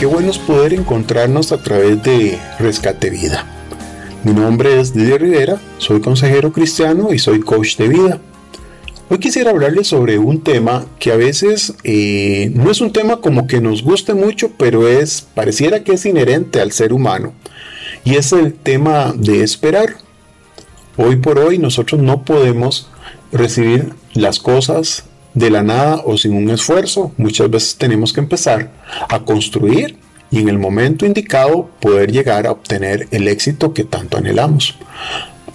Qué bueno es poder encontrarnos a través de Rescate Vida. Mi nombre es Didier Rivera, soy consejero cristiano y soy coach de vida. Hoy quisiera hablarles sobre un tema que a veces eh, no es un tema como que nos guste mucho, pero es pareciera que es inherente al ser humano. Y es el tema de esperar. Hoy por hoy nosotros no podemos recibir las cosas de la nada o sin un esfuerzo. Muchas veces tenemos que empezar a construir y en el momento indicado poder llegar a obtener el éxito que tanto anhelamos.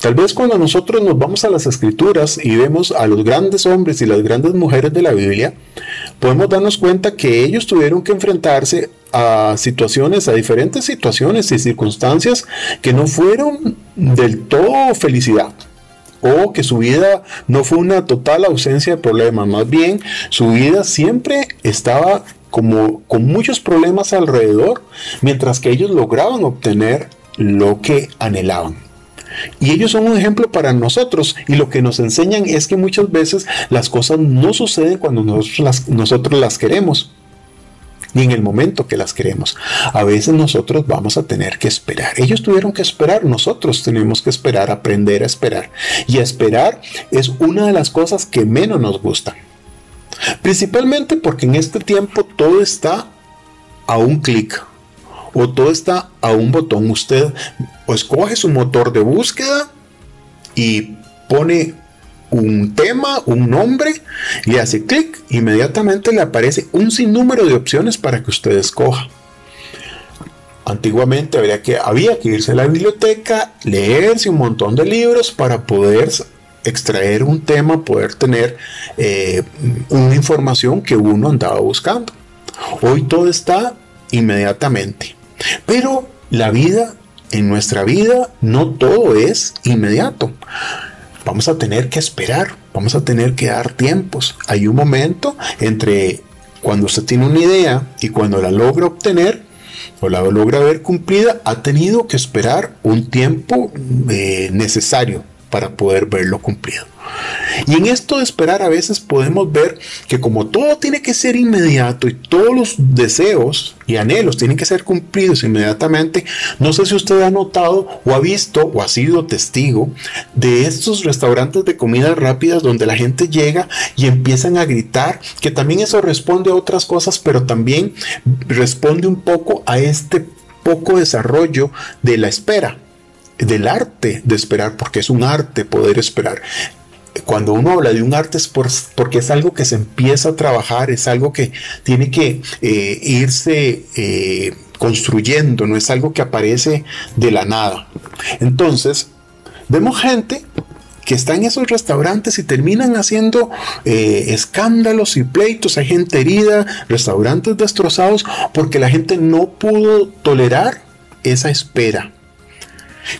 Tal vez cuando nosotros nos vamos a las escrituras y vemos a los grandes hombres y las grandes mujeres de la Biblia, podemos darnos cuenta que ellos tuvieron que enfrentarse a situaciones, a diferentes situaciones y circunstancias que no fueron del todo felicidad o que su vida no fue una total ausencia de problemas, más bien su vida siempre estaba como con muchos problemas alrededor, mientras que ellos lograban obtener lo que anhelaban. Y ellos son un ejemplo para nosotros y lo que nos enseñan es que muchas veces las cosas no suceden cuando nosotros las, nosotros las queremos ni en el momento que las queremos. A veces nosotros vamos a tener que esperar. Ellos tuvieron que esperar, nosotros tenemos que esperar, aprender a esperar. Y esperar es una de las cosas que menos nos gustan. Principalmente porque en este tiempo todo está a un clic o todo está a un botón. Usted escoge su motor de búsqueda y pone un tema, un nombre, le hace clic, inmediatamente le aparece un sinnúmero de opciones para que usted escoja. Antiguamente que, había que irse a la biblioteca, leerse un montón de libros para poder extraer un tema, poder tener eh, una información que uno andaba buscando. Hoy todo está inmediatamente. Pero la vida, en nuestra vida, no todo es inmediato vamos a tener que esperar, vamos a tener que dar tiempos. Hay un momento entre cuando usted tiene una idea y cuando la logra obtener o la logra ver cumplida, ha tenido que esperar un tiempo eh, necesario para poder verlo cumplido. Y en esto de esperar a veces podemos ver que como todo tiene que ser inmediato y todos los deseos y anhelos tienen que ser cumplidos inmediatamente, no sé si usted ha notado o ha visto o ha sido testigo de estos restaurantes de comidas rápidas donde la gente llega y empiezan a gritar, que también eso responde a otras cosas, pero también responde un poco a este poco desarrollo de la espera del arte de esperar, porque es un arte poder esperar cuando uno habla de un arte es porque es algo que se empieza a trabajar, es algo que tiene que eh, irse eh, construyendo, no es algo que aparece de la nada. Entonces, vemos gente que está en esos restaurantes y terminan haciendo eh, escándalos y pleitos, hay gente herida, restaurantes destrozados, porque la gente no pudo tolerar esa espera.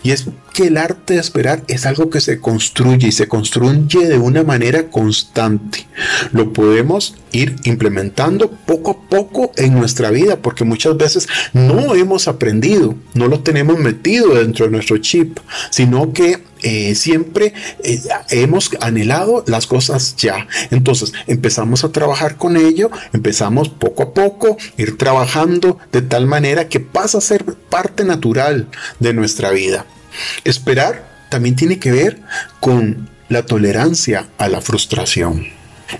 Y es que el arte de esperar es algo que se construye y se construye de una manera constante. Lo podemos ir implementando poco a poco en nuestra vida porque muchas veces no hemos aprendido, no lo tenemos metido dentro de nuestro chip, sino que eh, siempre eh, hemos anhelado las cosas ya. Entonces empezamos a trabajar con ello, empezamos poco a poco, ir trabajando de tal manera que pasa a ser parte natural de nuestra vida. Esperar también tiene que ver con la tolerancia a la frustración.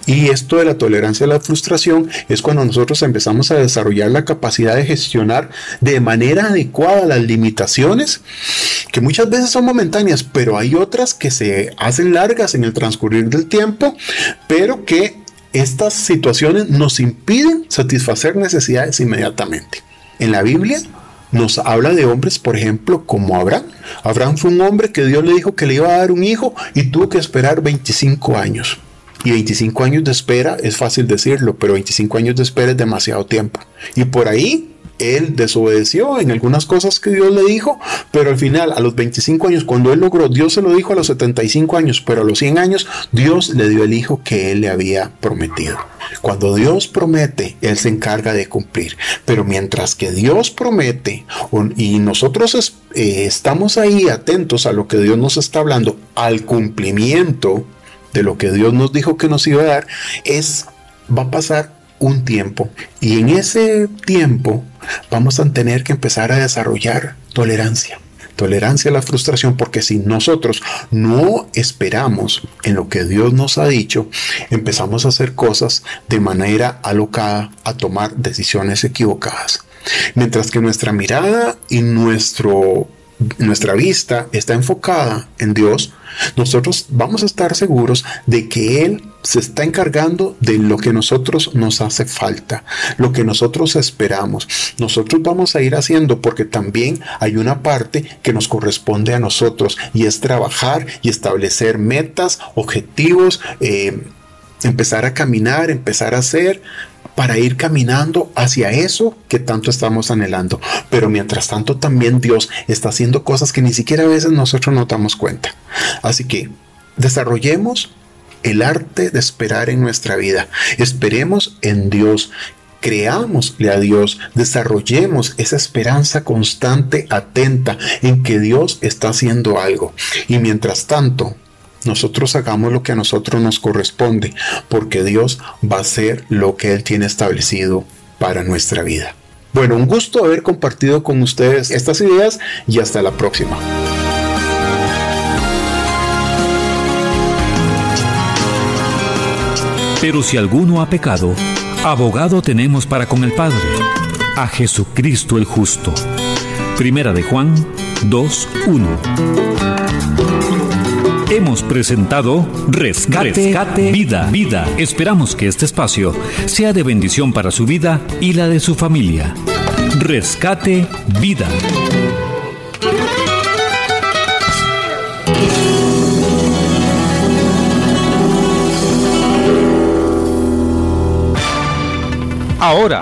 Y esto de la tolerancia a la frustración es cuando nosotros empezamos a desarrollar la capacidad de gestionar de manera adecuada las limitaciones, que muchas veces son momentáneas, pero hay otras que se hacen largas en el transcurrir del tiempo, pero que estas situaciones nos impiden satisfacer necesidades inmediatamente. En la Biblia nos habla de hombres, por ejemplo, como Abraham. Abraham fue un hombre que Dios le dijo que le iba a dar un hijo y tuvo que esperar 25 años. Y 25 años de espera es fácil decirlo, pero 25 años de espera es demasiado tiempo. Y por ahí él desobedeció en algunas cosas que Dios le dijo, pero al final, a los 25 años, cuando él logró, Dios se lo dijo a los 75 años, pero a los 100 años, Dios le dio el hijo que él le había prometido. Cuando Dios promete, Él se encarga de cumplir. Pero mientras que Dios promete y nosotros eh, estamos ahí atentos a lo que Dios nos está hablando, al cumplimiento de lo que Dios nos dijo que nos iba a dar, es, va a pasar un tiempo. Y en ese tiempo vamos a tener que empezar a desarrollar tolerancia. Tolerancia a la frustración porque si nosotros no esperamos en lo que Dios nos ha dicho, empezamos a hacer cosas de manera alocada, a tomar decisiones equivocadas. Mientras que nuestra mirada y nuestro nuestra vista está enfocada en Dios, nosotros vamos a estar seguros de que Él se está encargando de lo que nosotros nos hace falta, lo que nosotros esperamos. Nosotros vamos a ir haciendo porque también hay una parte que nos corresponde a nosotros y es trabajar y establecer metas, objetivos, eh, empezar a caminar, empezar a hacer para ir caminando hacia eso que tanto estamos anhelando. Pero mientras tanto también Dios está haciendo cosas que ni siquiera a veces nosotros nos damos cuenta. Así que desarrollemos el arte de esperar en nuestra vida. Esperemos en Dios. Creámosle a Dios, desarrollemos esa esperanza constante, atenta, en que Dios está haciendo algo. Y mientras tanto, nosotros hagamos lo que a nosotros nos corresponde, porque Dios va a hacer lo que Él tiene establecido para nuestra vida. Bueno, un gusto haber compartido con ustedes estas ideas y hasta la próxima. Pero si alguno ha pecado, abogado tenemos para con el Padre, a Jesucristo el justo. Primera de Juan 2.1 Hemos presentado Rescate, Vida, Vida. Esperamos que este espacio sea de bendición para su vida y la de su familia. Rescate Vida. Ahora.